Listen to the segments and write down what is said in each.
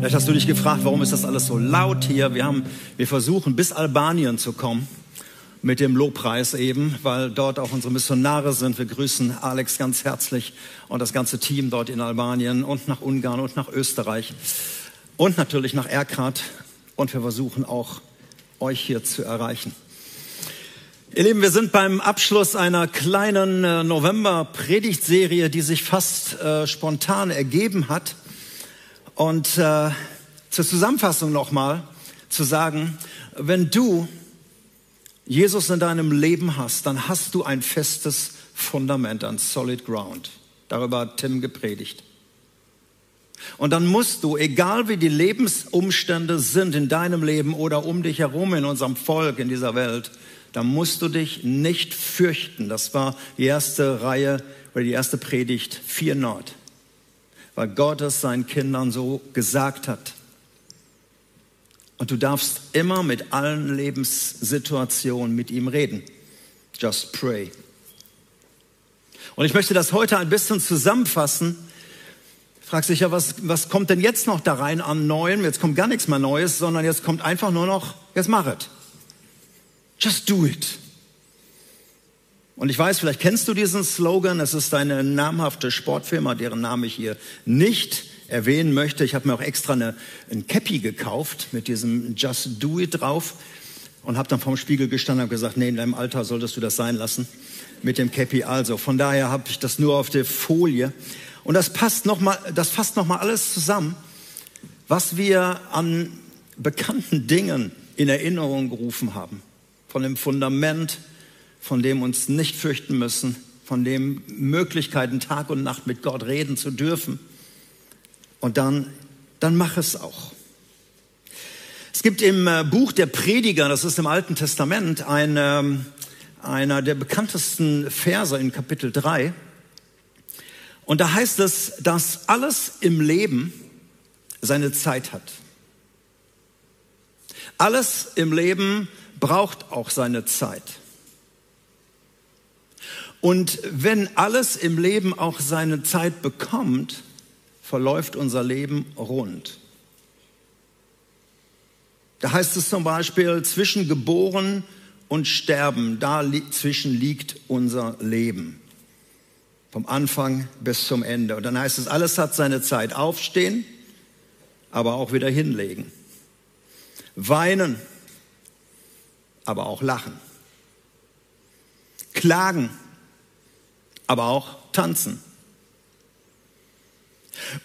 Vielleicht hast du dich gefragt, warum ist das alles so laut hier? Wir, haben, wir versuchen bis Albanien zu kommen mit dem Lobpreis eben, weil dort auch unsere Missionare sind. Wir grüßen Alex ganz herzlich und das ganze Team dort in Albanien und nach Ungarn und nach Österreich und natürlich nach Erkrath. Und wir versuchen auch, euch hier zu erreichen. Ihr Lieben, wir sind beim Abschluss einer kleinen äh, November-Predigtserie, die sich fast äh, spontan ergeben hat. Und äh, zur Zusammenfassung nochmal zu sagen, wenn du Jesus in deinem Leben hast, dann hast du ein festes Fundament, ein Solid Ground. Darüber hat Tim gepredigt. Und dann musst du, egal wie die Lebensumstände sind in deinem Leben oder um dich herum in unserem Volk, in dieser Welt, dann musst du dich nicht fürchten. Das war die erste Reihe oder die erste Predigt 4 Nord weil Gott es seinen Kindern so gesagt hat. Und du darfst immer mit allen Lebenssituationen mit ihm reden. Just pray. Und ich möchte das heute ein bisschen zusammenfassen. Fragst dich ja, was, was kommt denn jetzt noch da rein an Neuem? Jetzt kommt gar nichts mehr Neues, sondern jetzt kommt einfach nur noch, jetzt mach es. Just do it. Und ich weiß, vielleicht kennst du diesen Slogan. Es ist eine namhafte Sportfirma, deren Name ich hier nicht erwähnen möchte. Ich habe mir auch extra eine, ein Cappy gekauft mit diesem Just Do It drauf und habe dann vorm Spiegel gestanden und gesagt, nee, in deinem Alter solltest du das sein lassen mit dem Cappy. Also von daher habe ich das nur auf der Folie und das passt noch mal, das fasst noch mal alles zusammen, was wir an bekannten Dingen in Erinnerung gerufen haben, von dem Fundament von dem uns nicht fürchten müssen, von dem Möglichkeiten Tag und Nacht mit Gott reden zu dürfen. Und dann, dann mach es auch. Es gibt im äh, Buch der Prediger, das ist im Alten Testament, ein, ähm, einer der bekanntesten Verse in Kapitel 3. Und da heißt es, dass alles im Leben seine Zeit hat. Alles im Leben braucht auch seine Zeit. Und wenn alles im Leben auch seine Zeit bekommt, verläuft unser Leben rund. Da heißt es zum Beispiel, zwischen geboren und sterben, dazwischen liegt unser Leben. Vom Anfang bis zum Ende. Und dann heißt es, alles hat seine Zeit. Aufstehen, aber auch wieder hinlegen. Weinen, aber auch lachen. Klagen, aber auch tanzen.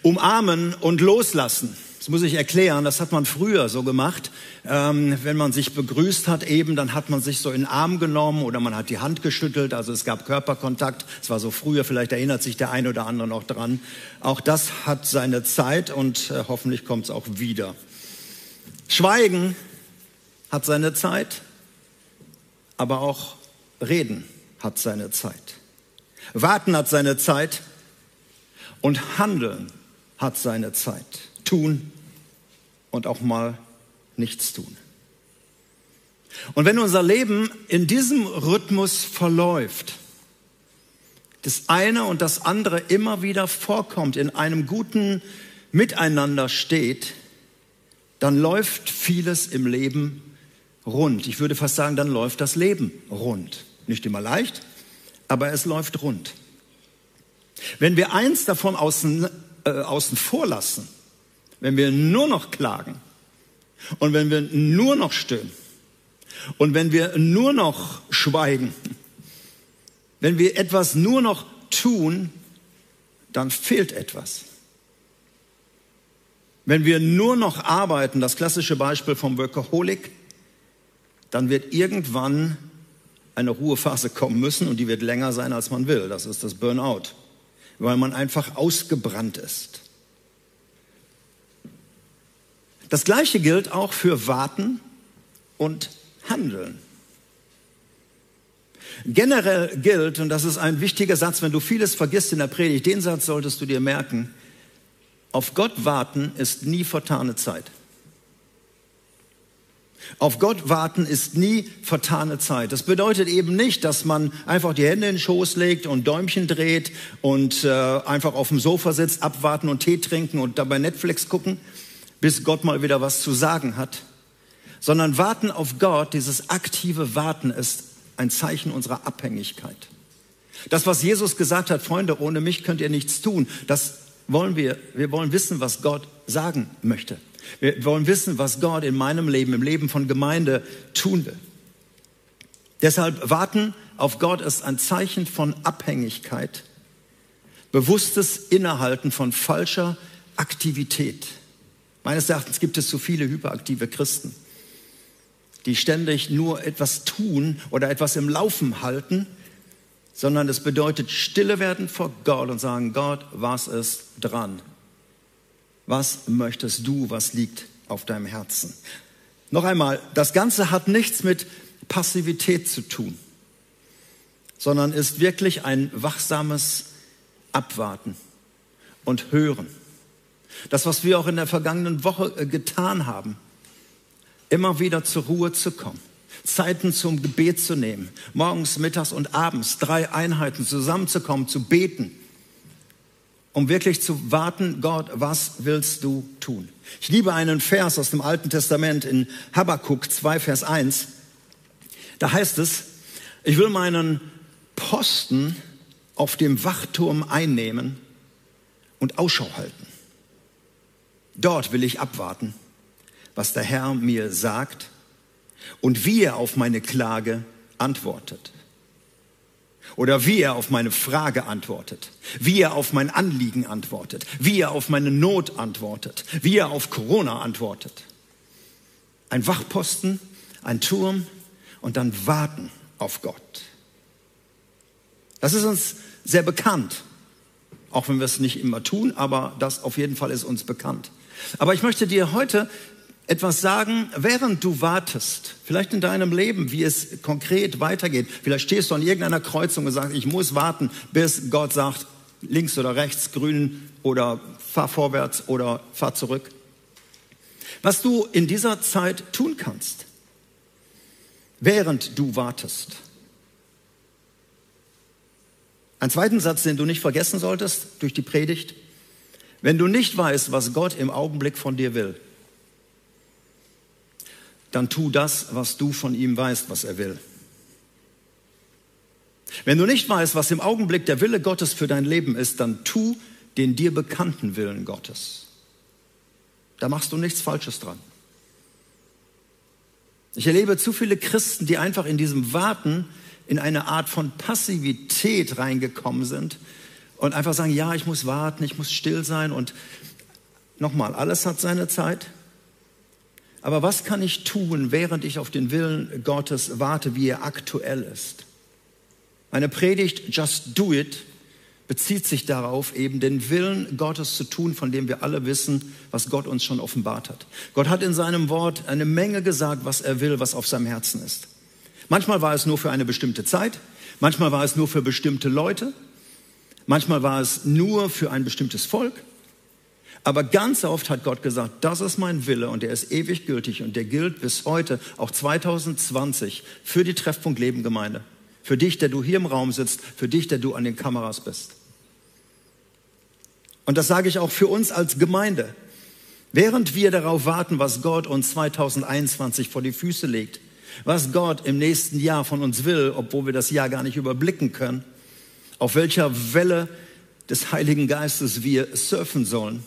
Umarmen und loslassen. Das muss ich erklären, das hat man früher so gemacht. Ähm, wenn man sich begrüßt hat eben, dann hat man sich so in den Arm genommen oder man hat die Hand geschüttelt, also es gab Körperkontakt. Es war so früher, vielleicht erinnert sich der eine oder andere noch dran. Auch das hat seine Zeit und äh, hoffentlich kommt es auch wieder. Schweigen hat seine Zeit, aber auch Reden hat seine Zeit. Warten hat seine Zeit und Handeln hat seine Zeit. Tun und auch mal nichts tun. Und wenn unser Leben in diesem Rhythmus verläuft, das eine und das andere immer wieder vorkommt, in einem guten Miteinander steht, dann läuft vieles im Leben rund. Ich würde fast sagen, dann läuft das Leben rund. Nicht immer leicht, aber es läuft rund. Wenn wir eins davon außen, äh, außen vor lassen, wenn wir nur noch klagen und wenn wir nur noch stöhnen und wenn wir nur noch schweigen, wenn wir etwas nur noch tun, dann fehlt etwas. Wenn wir nur noch arbeiten, das klassische Beispiel vom Workaholic, dann wird irgendwann eine Ruhephase kommen müssen und die wird länger sein, als man will. Das ist das Burnout, weil man einfach ausgebrannt ist. Das Gleiche gilt auch für Warten und Handeln. Generell gilt, und das ist ein wichtiger Satz, wenn du vieles vergisst in der Predigt, den Satz solltest du dir merken, auf Gott warten ist nie vertane Zeit. Auf Gott warten ist nie vertane Zeit. Das bedeutet eben nicht, dass man einfach die Hände in den Schoß legt und Däumchen dreht und äh, einfach auf dem Sofa sitzt, abwarten und Tee trinken und dabei Netflix gucken, bis Gott mal wieder was zu sagen hat, sondern warten auf Gott, dieses aktive Warten ist ein Zeichen unserer Abhängigkeit. Das, was Jesus gesagt hat, Freunde, ohne mich könnt ihr nichts tun, das wollen wir. Wir wollen wissen, was Gott sagen möchte. Wir wollen wissen, was Gott in meinem Leben, im Leben von Gemeinde tun will. Deshalb warten auf Gott ist ein Zeichen von Abhängigkeit, bewusstes Innehalten von falscher Aktivität. Meines Erachtens gibt es zu viele hyperaktive Christen, die ständig nur etwas tun oder etwas im Laufen halten, sondern es bedeutet stille werden vor Gott und sagen, Gott, was ist dran? Was möchtest du? Was liegt auf deinem Herzen? Noch einmal, das Ganze hat nichts mit Passivität zu tun, sondern ist wirklich ein wachsames Abwarten und Hören. Das, was wir auch in der vergangenen Woche äh, getan haben, immer wieder zur Ruhe zu kommen, Zeiten zum Gebet zu nehmen, morgens, mittags und abends drei Einheiten zusammenzukommen, zu beten, um wirklich zu warten, Gott, was willst du tun? Ich liebe einen Vers aus dem Alten Testament in Habakkuk 2, Vers 1. Da heißt es, ich will meinen Posten auf dem Wachturm einnehmen und Ausschau halten. Dort will ich abwarten, was der Herr mir sagt und wie er auf meine Klage antwortet. Oder wie er auf meine Frage antwortet, wie er auf mein Anliegen antwortet, wie er auf meine Not antwortet, wie er auf Corona antwortet. Ein Wachposten, ein Turm und dann warten auf Gott. Das ist uns sehr bekannt, auch wenn wir es nicht immer tun, aber das auf jeden Fall ist uns bekannt. Aber ich möchte dir heute etwas sagen, während du wartest, vielleicht in deinem Leben, wie es konkret weitergeht. Vielleicht stehst du an irgendeiner Kreuzung und sagst, ich muss warten, bis Gott sagt, links oder rechts, grün oder fahr vorwärts oder fahr zurück. Was du in dieser Zeit tun kannst, während du wartest. Ein zweiten Satz, den du nicht vergessen solltest durch die Predigt. Wenn du nicht weißt, was Gott im Augenblick von dir will, dann tu das, was du von ihm weißt, was er will. Wenn du nicht weißt, was im Augenblick der Wille Gottes für dein Leben ist, dann tu den dir bekannten Willen Gottes. Da machst du nichts Falsches dran. Ich erlebe zu viele Christen, die einfach in diesem Warten in eine Art von Passivität reingekommen sind und einfach sagen, ja, ich muss warten, ich muss still sein und nochmal, alles hat seine Zeit. Aber was kann ich tun, während ich auf den Willen Gottes warte, wie er aktuell ist? Meine Predigt Just Do It bezieht sich darauf, eben den Willen Gottes zu tun, von dem wir alle wissen, was Gott uns schon offenbart hat. Gott hat in seinem Wort eine Menge gesagt, was er will, was auf seinem Herzen ist. Manchmal war es nur für eine bestimmte Zeit, manchmal war es nur für bestimmte Leute, manchmal war es nur für ein bestimmtes Volk, aber ganz oft hat Gott gesagt, das ist mein Wille und der ist ewig gültig und der gilt bis heute, auch 2020, für die Treffpunkt Leben Gemeinde. Für dich, der du hier im Raum sitzt, für dich, der du an den Kameras bist. Und das sage ich auch für uns als Gemeinde. Während wir darauf warten, was Gott uns 2021 vor die Füße legt, was Gott im nächsten Jahr von uns will, obwohl wir das Jahr gar nicht überblicken können, auf welcher Welle des Heiligen Geistes wir surfen sollen,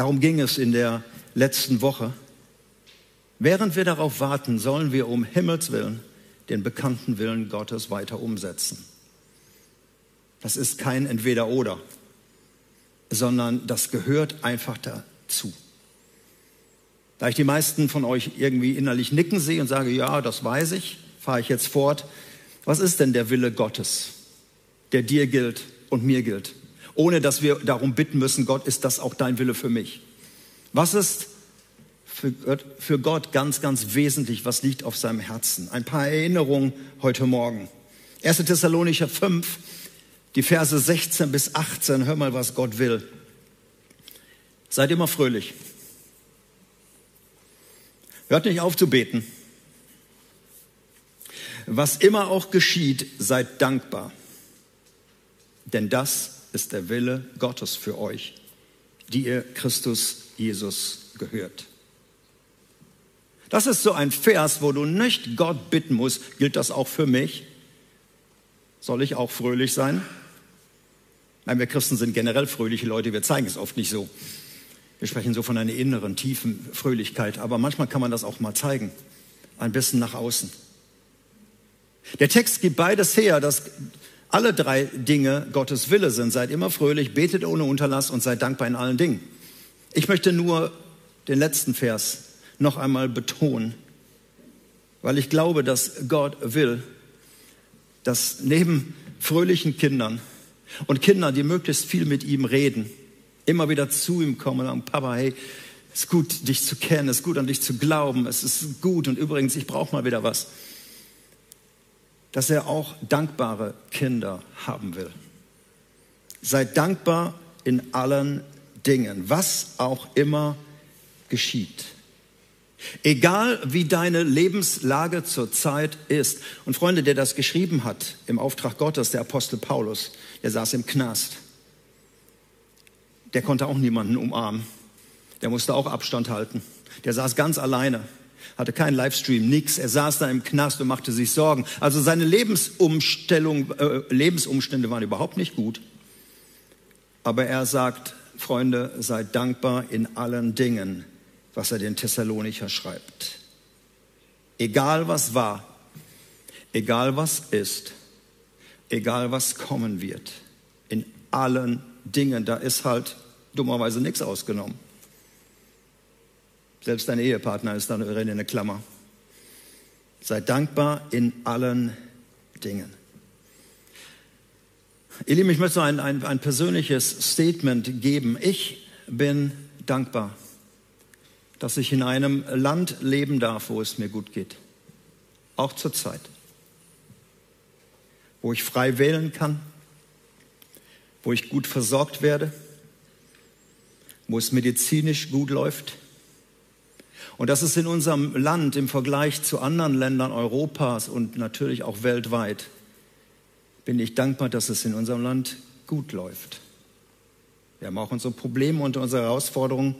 Darum ging es in der letzten Woche. Während wir darauf warten, sollen wir um Himmels willen den bekannten Willen Gottes weiter umsetzen. Das ist kein Entweder-Oder, sondern das gehört einfach dazu. Da ich die meisten von euch irgendwie innerlich nicken sehe und sage, ja, das weiß ich, fahre ich jetzt fort. Was ist denn der Wille Gottes, der dir gilt und mir gilt? Ohne dass wir darum bitten müssen, Gott, ist das auch dein Wille für mich? Was ist für Gott, für Gott ganz, ganz wesentlich? Was liegt auf seinem Herzen? Ein paar Erinnerungen heute Morgen. 1. Thessalonicher 5, die Verse 16 bis 18. Hör mal, was Gott will. Seid immer fröhlich. Hört nicht auf zu beten. Was immer auch geschieht, seid dankbar. Denn das ist der Wille Gottes für euch, die ihr Christus Jesus gehört. Das ist so ein Vers, wo du nicht Gott bitten musst, gilt das auch für mich? Soll ich auch fröhlich sein? Nein, wir Christen sind generell fröhliche Leute, wir zeigen es oft nicht so. Wir sprechen so von einer inneren, tiefen Fröhlichkeit, aber manchmal kann man das auch mal zeigen, ein bisschen nach außen. Der Text gibt beides her, dass alle drei Dinge Gottes Wille sind. Seid immer fröhlich, betet ohne Unterlass und seid dankbar in allen Dingen. Ich möchte nur den letzten Vers noch einmal betonen, weil ich glaube, dass Gott will, dass neben fröhlichen Kindern und Kindern, die möglichst viel mit ihm reden, immer wieder zu ihm kommen und sagen, Papa, hey, es ist gut, dich zu kennen, es ist gut, an dich zu glauben, es ist gut und übrigens, ich brauche mal wieder was dass er auch dankbare Kinder haben will. Seid dankbar in allen Dingen, was auch immer geschieht. Egal wie deine Lebenslage zurzeit ist. Und Freunde, der das geschrieben hat im Auftrag Gottes, der Apostel Paulus, der saß im Knast. Der konnte auch niemanden umarmen. Der musste auch Abstand halten. Der saß ganz alleine hatte keinen Livestream, nichts. Er saß da im Knast und machte sich Sorgen. Also seine Lebensumstellung, äh, Lebensumstände waren überhaupt nicht gut. Aber er sagt, Freunde, seid dankbar in allen Dingen, was er den Thessalonicher schreibt. Egal was war, egal was ist, egal was kommen wird, in allen Dingen, da ist halt dummerweise nichts ausgenommen. Selbst dein Ehepartner ist dann in eine Klammer. Sei dankbar in allen Dingen. Ihr Lieben, ich möchte ein, ein, ein persönliches Statement geben. Ich bin dankbar, dass ich in einem Land leben darf, wo es mir gut geht. Auch zur Zeit. Wo ich frei wählen kann, wo ich gut versorgt werde, wo es medizinisch gut läuft, und das ist in unserem Land im Vergleich zu anderen Ländern Europas und natürlich auch weltweit, bin ich dankbar, dass es in unserem Land gut läuft. Wir haben auch unsere Probleme und unsere Herausforderungen,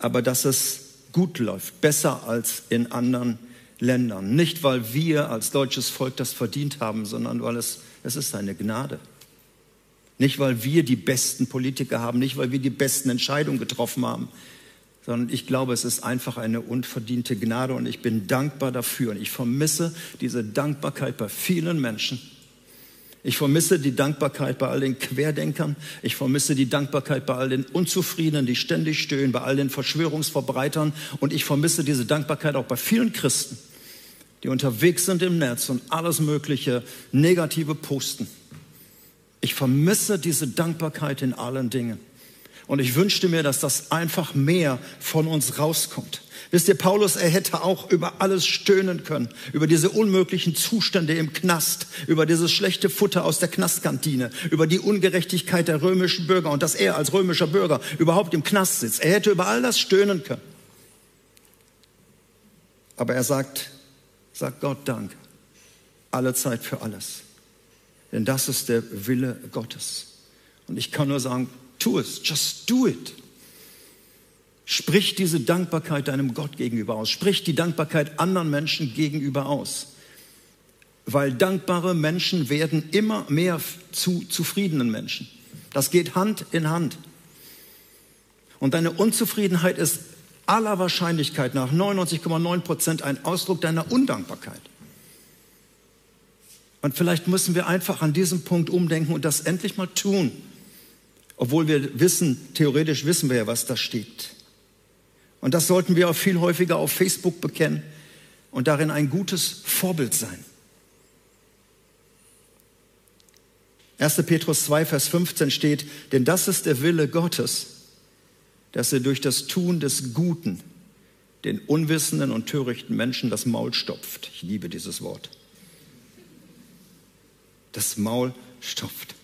aber dass es gut läuft, besser als in anderen Ländern. Nicht, weil wir als deutsches Volk das verdient haben, sondern weil es, es ist eine Gnade. Nicht, weil wir die besten Politiker haben, nicht, weil wir die besten Entscheidungen getroffen haben, sondern ich glaube, es ist einfach eine unverdiente Gnade und ich bin dankbar dafür. Und ich vermisse diese Dankbarkeit bei vielen Menschen. Ich vermisse die Dankbarkeit bei all den Querdenkern. Ich vermisse die Dankbarkeit bei all den Unzufriedenen, die ständig stöhnen, bei all den Verschwörungsverbreitern. Und ich vermisse diese Dankbarkeit auch bei vielen Christen, die unterwegs sind im Netz und alles Mögliche Negative posten. Ich vermisse diese Dankbarkeit in allen Dingen. Und ich wünschte mir, dass das einfach mehr von uns rauskommt. Wisst ihr, Paulus, er hätte auch über alles stöhnen können, über diese unmöglichen Zustände im Knast, über dieses schlechte Futter aus der Knastkantine, über die Ungerechtigkeit der römischen Bürger und dass er als römischer Bürger überhaupt im Knast sitzt. Er hätte über all das stöhnen können. Aber er sagt, sagt Gott Dank, alle Zeit für alles. Denn das ist der Wille Gottes. Und ich kann nur sagen, Tu es, just do it. Sprich diese Dankbarkeit deinem Gott gegenüber aus. Sprich die Dankbarkeit anderen Menschen gegenüber aus. Weil dankbare Menschen werden immer mehr zu zufriedenen Menschen. Das geht Hand in Hand. Und deine Unzufriedenheit ist aller Wahrscheinlichkeit nach 99,9 Prozent ein Ausdruck deiner Undankbarkeit. Und vielleicht müssen wir einfach an diesem Punkt umdenken und das endlich mal tun. Obwohl wir wissen, theoretisch wissen wir ja, was da steht. Und das sollten wir auch viel häufiger auf Facebook bekennen und darin ein gutes Vorbild sein. 1. Petrus 2, Vers 15 steht, denn das ist der Wille Gottes, dass er durch das Tun des Guten den unwissenden und törichten Menschen das Maul stopft. Ich liebe dieses Wort. Das Maul stopft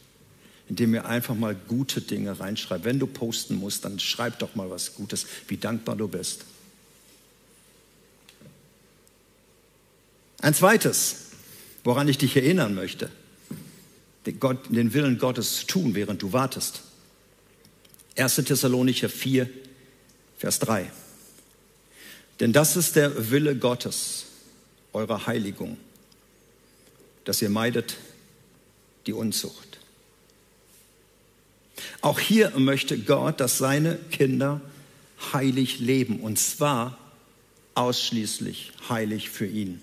indem ihr einfach mal gute Dinge reinschreibt. Wenn du posten musst, dann schreib doch mal was Gutes, wie dankbar du bist. Ein zweites, woran ich dich erinnern möchte, den, Gott, den Willen Gottes zu tun, während du wartest. 1. Thessalonicher 4, Vers 3. Denn das ist der Wille Gottes, eure Heiligung, dass ihr meidet die Unzucht. Auch hier möchte Gott, dass seine Kinder heilig leben, und zwar ausschließlich heilig für ihn.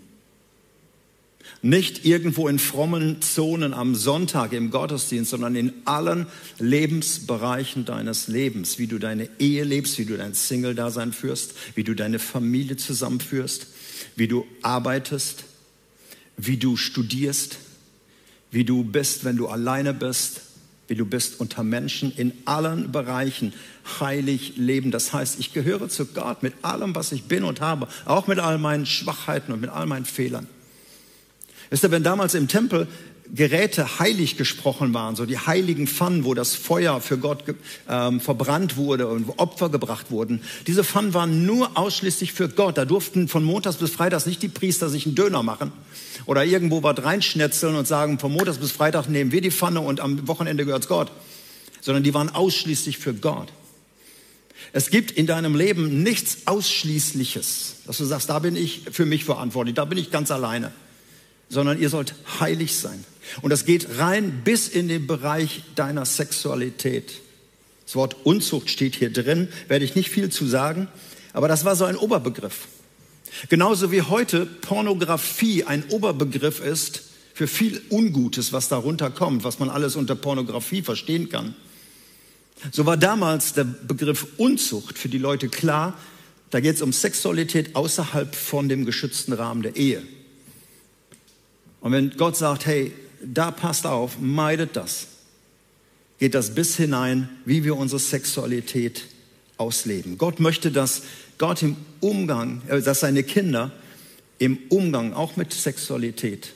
Nicht irgendwo in frommen Zonen am Sonntag im Gottesdienst, sondern in allen Lebensbereichen deines Lebens, wie du deine Ehe lebst, wie du dein Single-Dasein führst, wie du deine Familie zusammenführst, wie du arbeitest, wie du studierst, wie du bist, wenn du alleine bist, wie du bist unter Menschen in allen Bereichen heilig leben. Das heißt, ich gehöre zu Gott mit allem, was ich bin und habe, auch mit all meinen Schwachheiten und mit all meinen Fehlern. Wisst ihr, wenn damals im Tempel Geräte heilig gesprochen waren, so die heiligen Pfannen, wo das Feuer für Gott ähm, verbrannt wurde und Opfer gebracht wurden, diese Pfannen waren nur ausschließlich für Gott. Da durften von Montags bis Freitags nicht die Priester sich einen Döner machen oder irgendwo was reinschnetzeln und sagen, von Montags bis Freitag nehmen wir die Pfanne und am Wochenende gehört's Gott, sondern die waren ausschließlich für Gott. Es gibt in deinem Leben nichts Ausschließliches, dass du sagst, da bin ich für mich verantwortlich, da bin ich ganz alleine sondern ihr sollt heilig sein. Und das geht rein bis in den Bereich deiner Sexualität. Das Wort Unzucht steht hier drin, werde ich nicht viel zu sagen, aber das war so ein Oberbegriff. Genauso wie heute Pornografie ein Oberbegriff ist für viel Ungutes, was darunter kommt, was man alles unter Pornografie verstehen kann. So war damals der Begriff Unzucht für die Leute klar, da geht es um Sexualität außerhalb von dem geschützten Rahmen der Ehe. Und wenn Gott sagt, hey, da passt auf, meidet das, geht das bis hinein, wie wir unsere Sexualität ausleben. Gott möchte, dass Gott im Umgang, äh, dass seine Kinder im Umgang auch mit Sexualität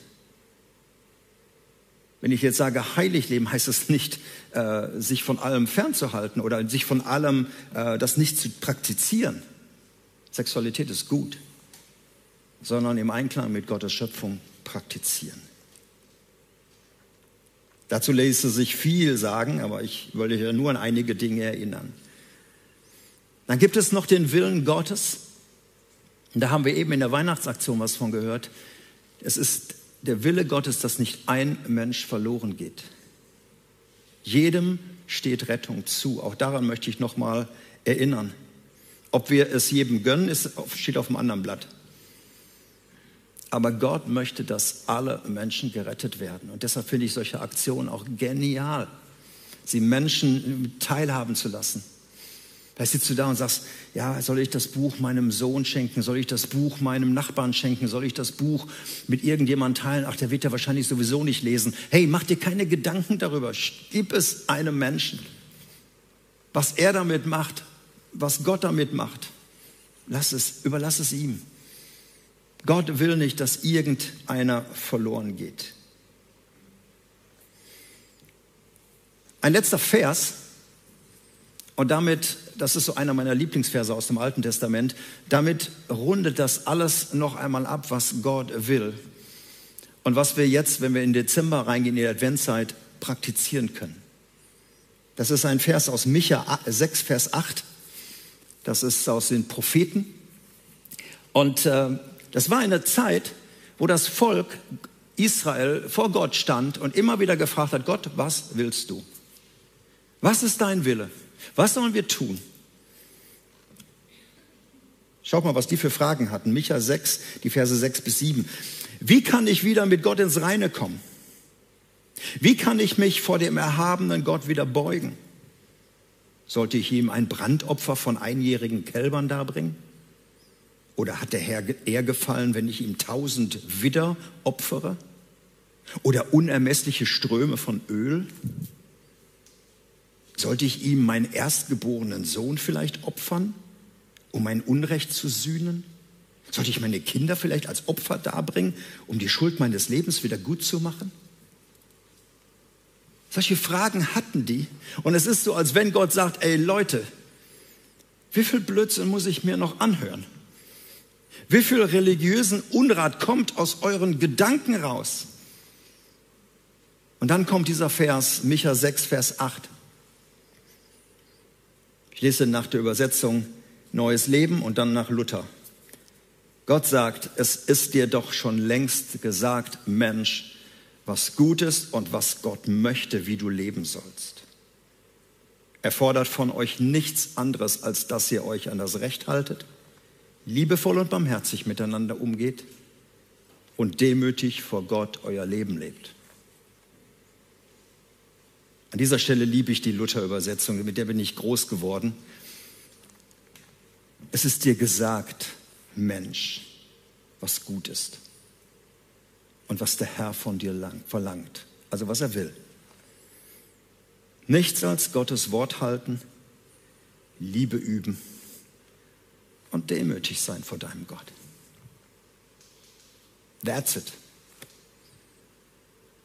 wenn ich jetzt sage heilig leben, heißt es nicht, äh, sich von allem fernzuhalten oder sich von allem äh, das nicht zu praktizieren. Sexualität ist gut, sondern im Einklang mit Gottes Schöpfung praktizieren. Dazu lässt sich viel sagen, aber ich wollte hier nur an einige Dinge erinnern. Dann gibt es noch den Willen Gottes. Und da haben wir eben in der Weihnachtsaktion was von gehört. Es ist der Wille Gottes, dass nicht ein Mensch verloren geht. Jedem steht Rettung zu. Auch daran möchte ich noch mal erinnern. Ob wir es jedem gönnen, steht auf dem anderen Blatt. Aber Gott möchte, dass alle Menschen gerettet werden. Und deshalb finde ich solche Aktionen auch genial, sie Menschen teilhaben zu lassen. Da sitzt du da und sagst, ja, soll ich das Buch meinem Sohn schenken? Soll ich das Buch meinem Nachbarn schenken? Soll ich das Buch mit irgendjemandem teilen? Ach, der wird ja wahrscheinlich sowieso nicht lesen. Hey, mach dir keine Gedanken darüber. Gib es einem Menschen. Was er damit macht, was Gott damit macht, lass es, überlass es ihm. Gott will nicht, dass irgendeiner verloren geht. Ein letzter Vers, und damit, das ist so einer meiner Lieblingsverse aus dem Alten Testament, damit rundet das alles noch einmal ab, was Gott will. Und was wir jetzt, wenn wir in Dezember reingehen, in die Adventszeit, praktizieren können. Das ist ein Vers aus Micha 6, Vers 8. Das ist aus den Propheten. Und äh, das war eine Zeit, wo das Volk Israel vor Gott stand und immer wieder gefragt hat, Gott, was willst du? Was ist dein Wille? Was sollen wir tun? Schaut mal, was die für Fragen hatten. Micha 6, die Verse 6 bis 7. Wie kann ich wieder mit Gott ins Reine kommen? Wie kann ich mich vor dem erhabenen Gott wieder beugen? Sollte ich ihm ein Brandopfer von einjährigen Kälbern darbringen? Oder hat der Herr eher gefallen, wenn ich ihm tausend Widder opfere? Oder unermessliche Ströme von Öl? Sollte ich ihm meinen erstgeborenen Sohn vielleicht opfern, um mein Unrecht zu sühnen? Sollte ich meine Kinder vielleicht als Opfer darbringen, um die Schuld meines Lebens wieder gut zu machen? Solche Fragen hatten die. Und es ist so, als wenn Gott sagt, ey Leute, wie viel Blödsinn muss ich mir noch anhören? Wie viel religiösen Unrat kommt aus euren Gedanken raus? Und dann kommt dieser Vers, Micha 6, Vers 8. Ich lese nach der Übersetzung Neues Leben und dann nach Luther. Gott sagt, es ist dir doch schon längst gesagt, Mensch, was gut ist und was Gott möchte, wie du leben sollst. Er fordert von euch nichts anderes, als dass ihr euch an das Recht haltet, liebevoll und barmherzig miteinander umgeht und demütig vor Gott euer Leben lebt. An dieser Stelle liebe ich die Luther-Übersetzung, mit der bin ich groß geworden. Es ist dir gesagt, Mensch, was gut ist und was der Herr von dir verlangt, also was er will. Nichts als Gottes Wort halten, Liebe üben und demütig sein vor deinem Gott. That's it.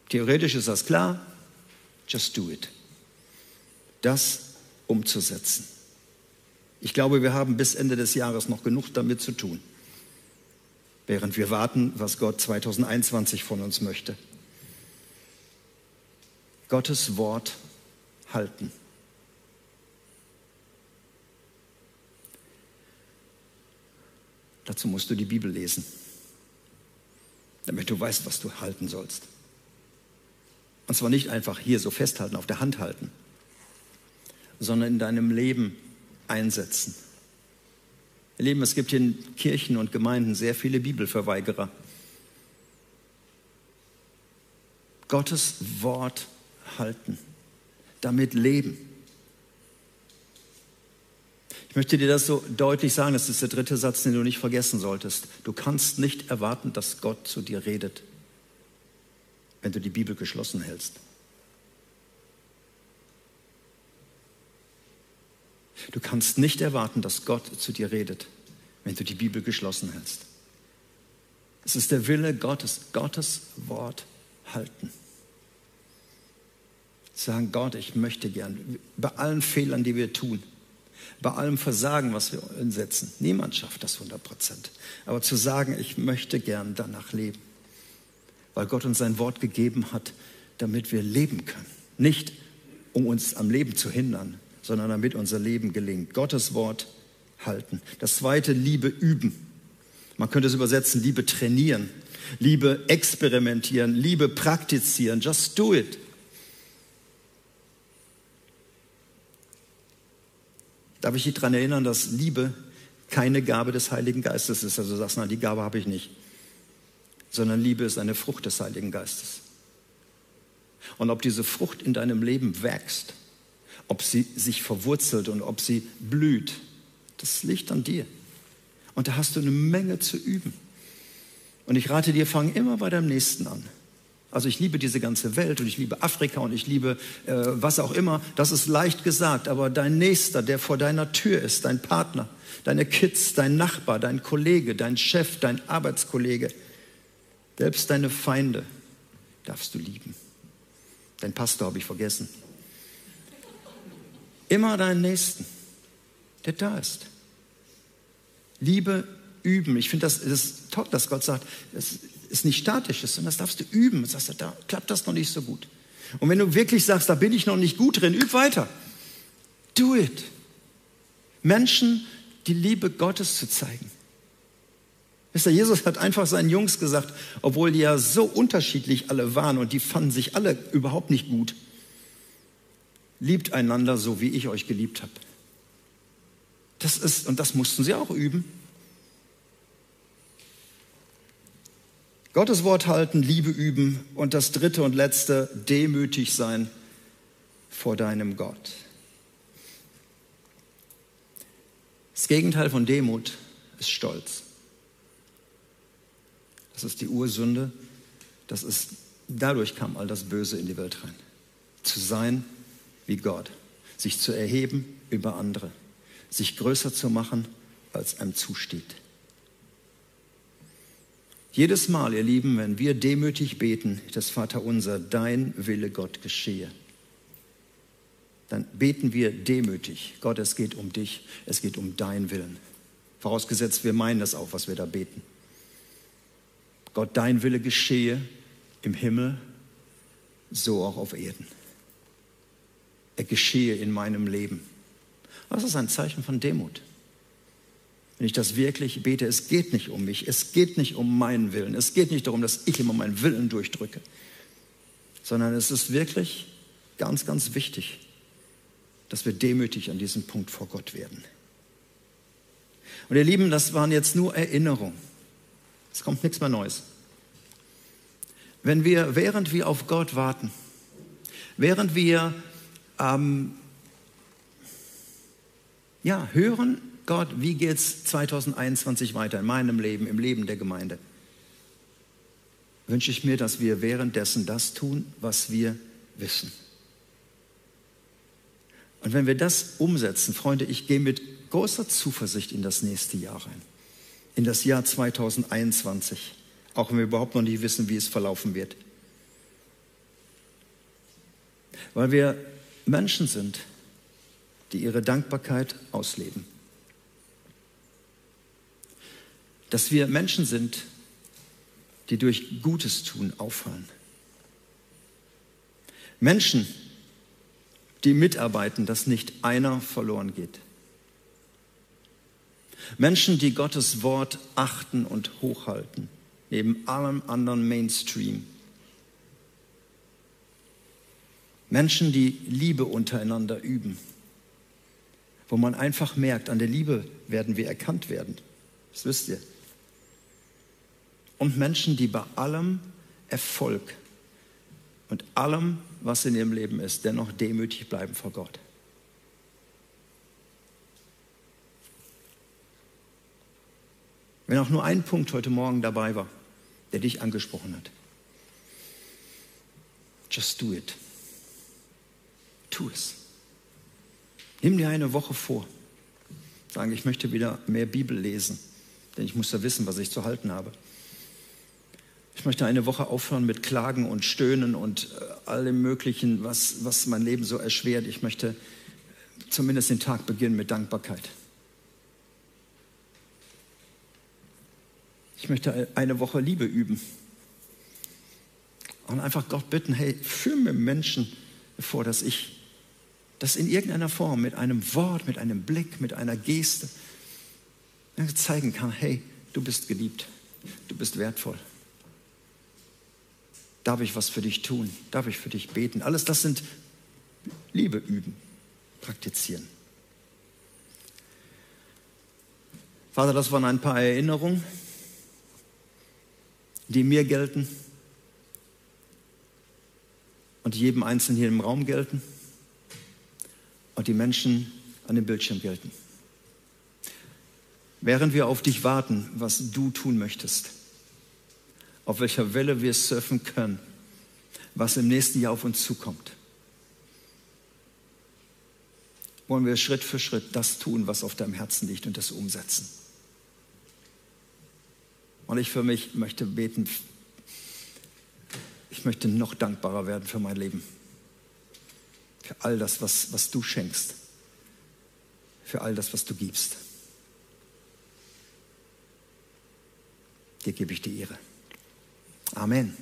Theoretisch ist das klar, just do it. Das umzusetzen. Ich glaube, wir haben bis Ende des Jahres noch genug damit zu tun, während wir warten, was Gott 2021 von uns möchte. Gottes Wort halten. Dazu musst du die Bibel lesen, damit du weißt, was du halten sollst. Und zwar nicht einfach hier so festhalten, auf der Hand halten, sondern in deinem Leben einsetzen. Ihr Lieben, es gibt hier in Kirchen und Gemeinden sehr viele Bibelverweigerer. Gottes Wort halten, damit leben. Ich möchte dir das so deutlich sagen, das ist der dritte Satz, den du nicht vergessen solltest. Du kannst nicht erwarten, dass Gott zu dir redet, wenn du die Bibel geschlossen hältst. Du kannst nicht erwarten, dass Gott zu dir redet, wenn du die Bibel geschlossen hältst. Es ist der Wille Gottes, Gottes Wort halten. Sagen, Gott, ich möchte gern, bei allen Fehlern, die wir tun, bei allem Versagen, was wir umsetzen, niemand schafft das 100 Prozent. Aber zu sagen, ich möchte gern danach leben, weil Gott uns sein Wort gegeben hat, damit wir leben können. Nicht, um uns am Leben zu hindern, sondern damit unser Leben gelingt. Gottes Wort halten. Das zweite, Liebe üben. Man könnte es übersetzen, Liebe trainieren, Liebe experimentieren, Liebe praktizieren. Just do it. Darf ich dich daran erinnern, dass Liebe keine Gabe des Heiligen Geistes ist? Also du sagst, nein, die Gabe habe ich nicht. Sondern Liebe ist eine Frucht des Heiligen Geistes. Und ob diese Frucht in deinem Leben wächst, ob sie sich verwurzelt und ob sie blüht, das liegt an dir. Und da hast du eine Menge zu üben. Und ich rate dir, fang immer bei deinem Nächsten an. Also ich liebe diese ganze Welt und ich liebe Afrika und ich liebe äh, was auch immer. Das ist leicht gesagt, aber dein Nächster, der vor deiner Tür ist, dein Partner, deine Kids, dein Nachbar, dein Kollege, dein Chef, dein Arbeitskollege, selbst deine Feinde darfst du lieben. Dein Pastor habe ich vergessen. Immer deinen Nächsten, der da ist. Liebe üben. Ich finde das, das ist toll, dass Gott sagt, es ist nicht statisch, sondern das darfst du üben. Und sagst, da klappt das noch nicht so gut. Und wenn du wirklich sagst, da bin ich noch nicht gut drin, üb weiter. Do it. Menschen die Liebe Gottes zu zeigen. Wisst ihr, Jesus hat einfach seinen Jungs gesagt, obwohl die ja so unterschiedlich alle waren und die fanden sich alle überhaupt nicht gut, liebt einander so, wie ich euch geliebt habe. Das ist, und das mussten sie auch üben. Gottes Wort halten, Liebe üben und das dritte und letzte, demütig sein vor deinem Gott. Das Gegenteil von Demut ist Stolz. Das ist die Ursünde. Das ist, dadurch kam all das Böse in die Welt rein. Zu sein wie Gott, sich zu erheben über andere, sich größer zu machen, als einem zusteht. Jedes Mal, ihr Lieben, wenn wir demütig beten, das Vaterunser, dein Wille Gott geschehe, dann beten wir demütig. Gott, es geht um dich, es geht um dein Willen. Vorausgesetzt, wir meinen das auch, was wir da beten. Gott, dein Wille geschehe im Himmel, so auch auf Erden er geschehe in meinem Leben. Das ist ein Zeichen von Demut. Wenn ich das wirklich bete, es geht nicht um mich, es geht nicht um meinen Willen, es geht nicht darum, dass ich immer meinen Willen durchdrücke, sondern es ist wirklich ganz, ganz wichtig, dass wir demütig an diesem Punkt vor Gott werden. Und ihr Lieben, das waren jetzt nur Erinnerungen. Es kommt nichts mehr Neues. Wenn wir, während wir auf Gott warten, während wir ähm, ja, hören, Gott, wie geht es 2021 weiter in meinem Leben, im Leben der Gemeinde? Wünsche ich mir, dass wir währenddessen das tun, was wir wissen. Und wenn wir das umsetzen, Freunde, ich gehe mit großer Zuversicht in das nächste Jahr rein, in das Jahr 2021, auch wenn wir überhaupt noch nicht wissen, wie es verlaufen wird. Weil wir Menschen sind, die ihre Dankbarkeit ausleben. Dass wir Menschen sind, die durch Gutes tun auffallen. Menschen, die mitarbeiten, dass nicht einer verloren geht. Menschen, die Gottes Wort achten und hochhalten, neben allem anderen Mainstream. Menschen, die Liebe untereinander üben, wo man einfach merkt, an der Liebe werden wir erkannt werden. Das wisst ihr. Und Menschen, die bei allem Erfolg und allem, was in ihrem Leben ist, dennoch demütig bleiben vor Gott. Wenn auch nur ein Punkt heute Morgen dabei war, der dich angesprochen hat. Just do it. Tu es. Nimm dir eine Woche vor. Sagen, ich möchte wieder mehr Bibel lesen, denn ich muss ja wissen, was ich zu halten habe. Ich möchte eine Woche aufhören mit Klagen und Stöhnen und äh, allem Möglichen, was, was mein Leben so erschwert. Ich möchte zumindest den Tag beginnen mit Dankbarkeit. Ich möchte eine Woche Liebe üben. Und einfach Gott bitten, hey, führ mir Menschen vor, dass ich das in irgendeiner Form, mit einem Wort, mit einem Blick, mit einer Geste zeigen kann, hey, du bist geliebt, du bist wertvoll. Darf ich was für dich tun? Darf ich für dich beten? Alles das sind Liebe üben, praktizieren. Vater, das waren ein paar Erinnerungen die mir gelten und jedem Einzelnen hier im Raum gelten und die Menschen an dem Bildschirm gelten. Während wir auf dich warten, was du tun möchtest, auf welcher Welle wir surfen können, was im nächsten Jahr auf uns zukommt, wollen wir Schritt für Schritt das tun, was auf deinem Herzen liegt und das umsetzen. Und ich für mich möchte beten, ich möchte noch dankbarer werden für mein Leben. Für all das, was, was du schenkst. Für all das, was du gibst. Dir gebe ich die Ehre. Amen.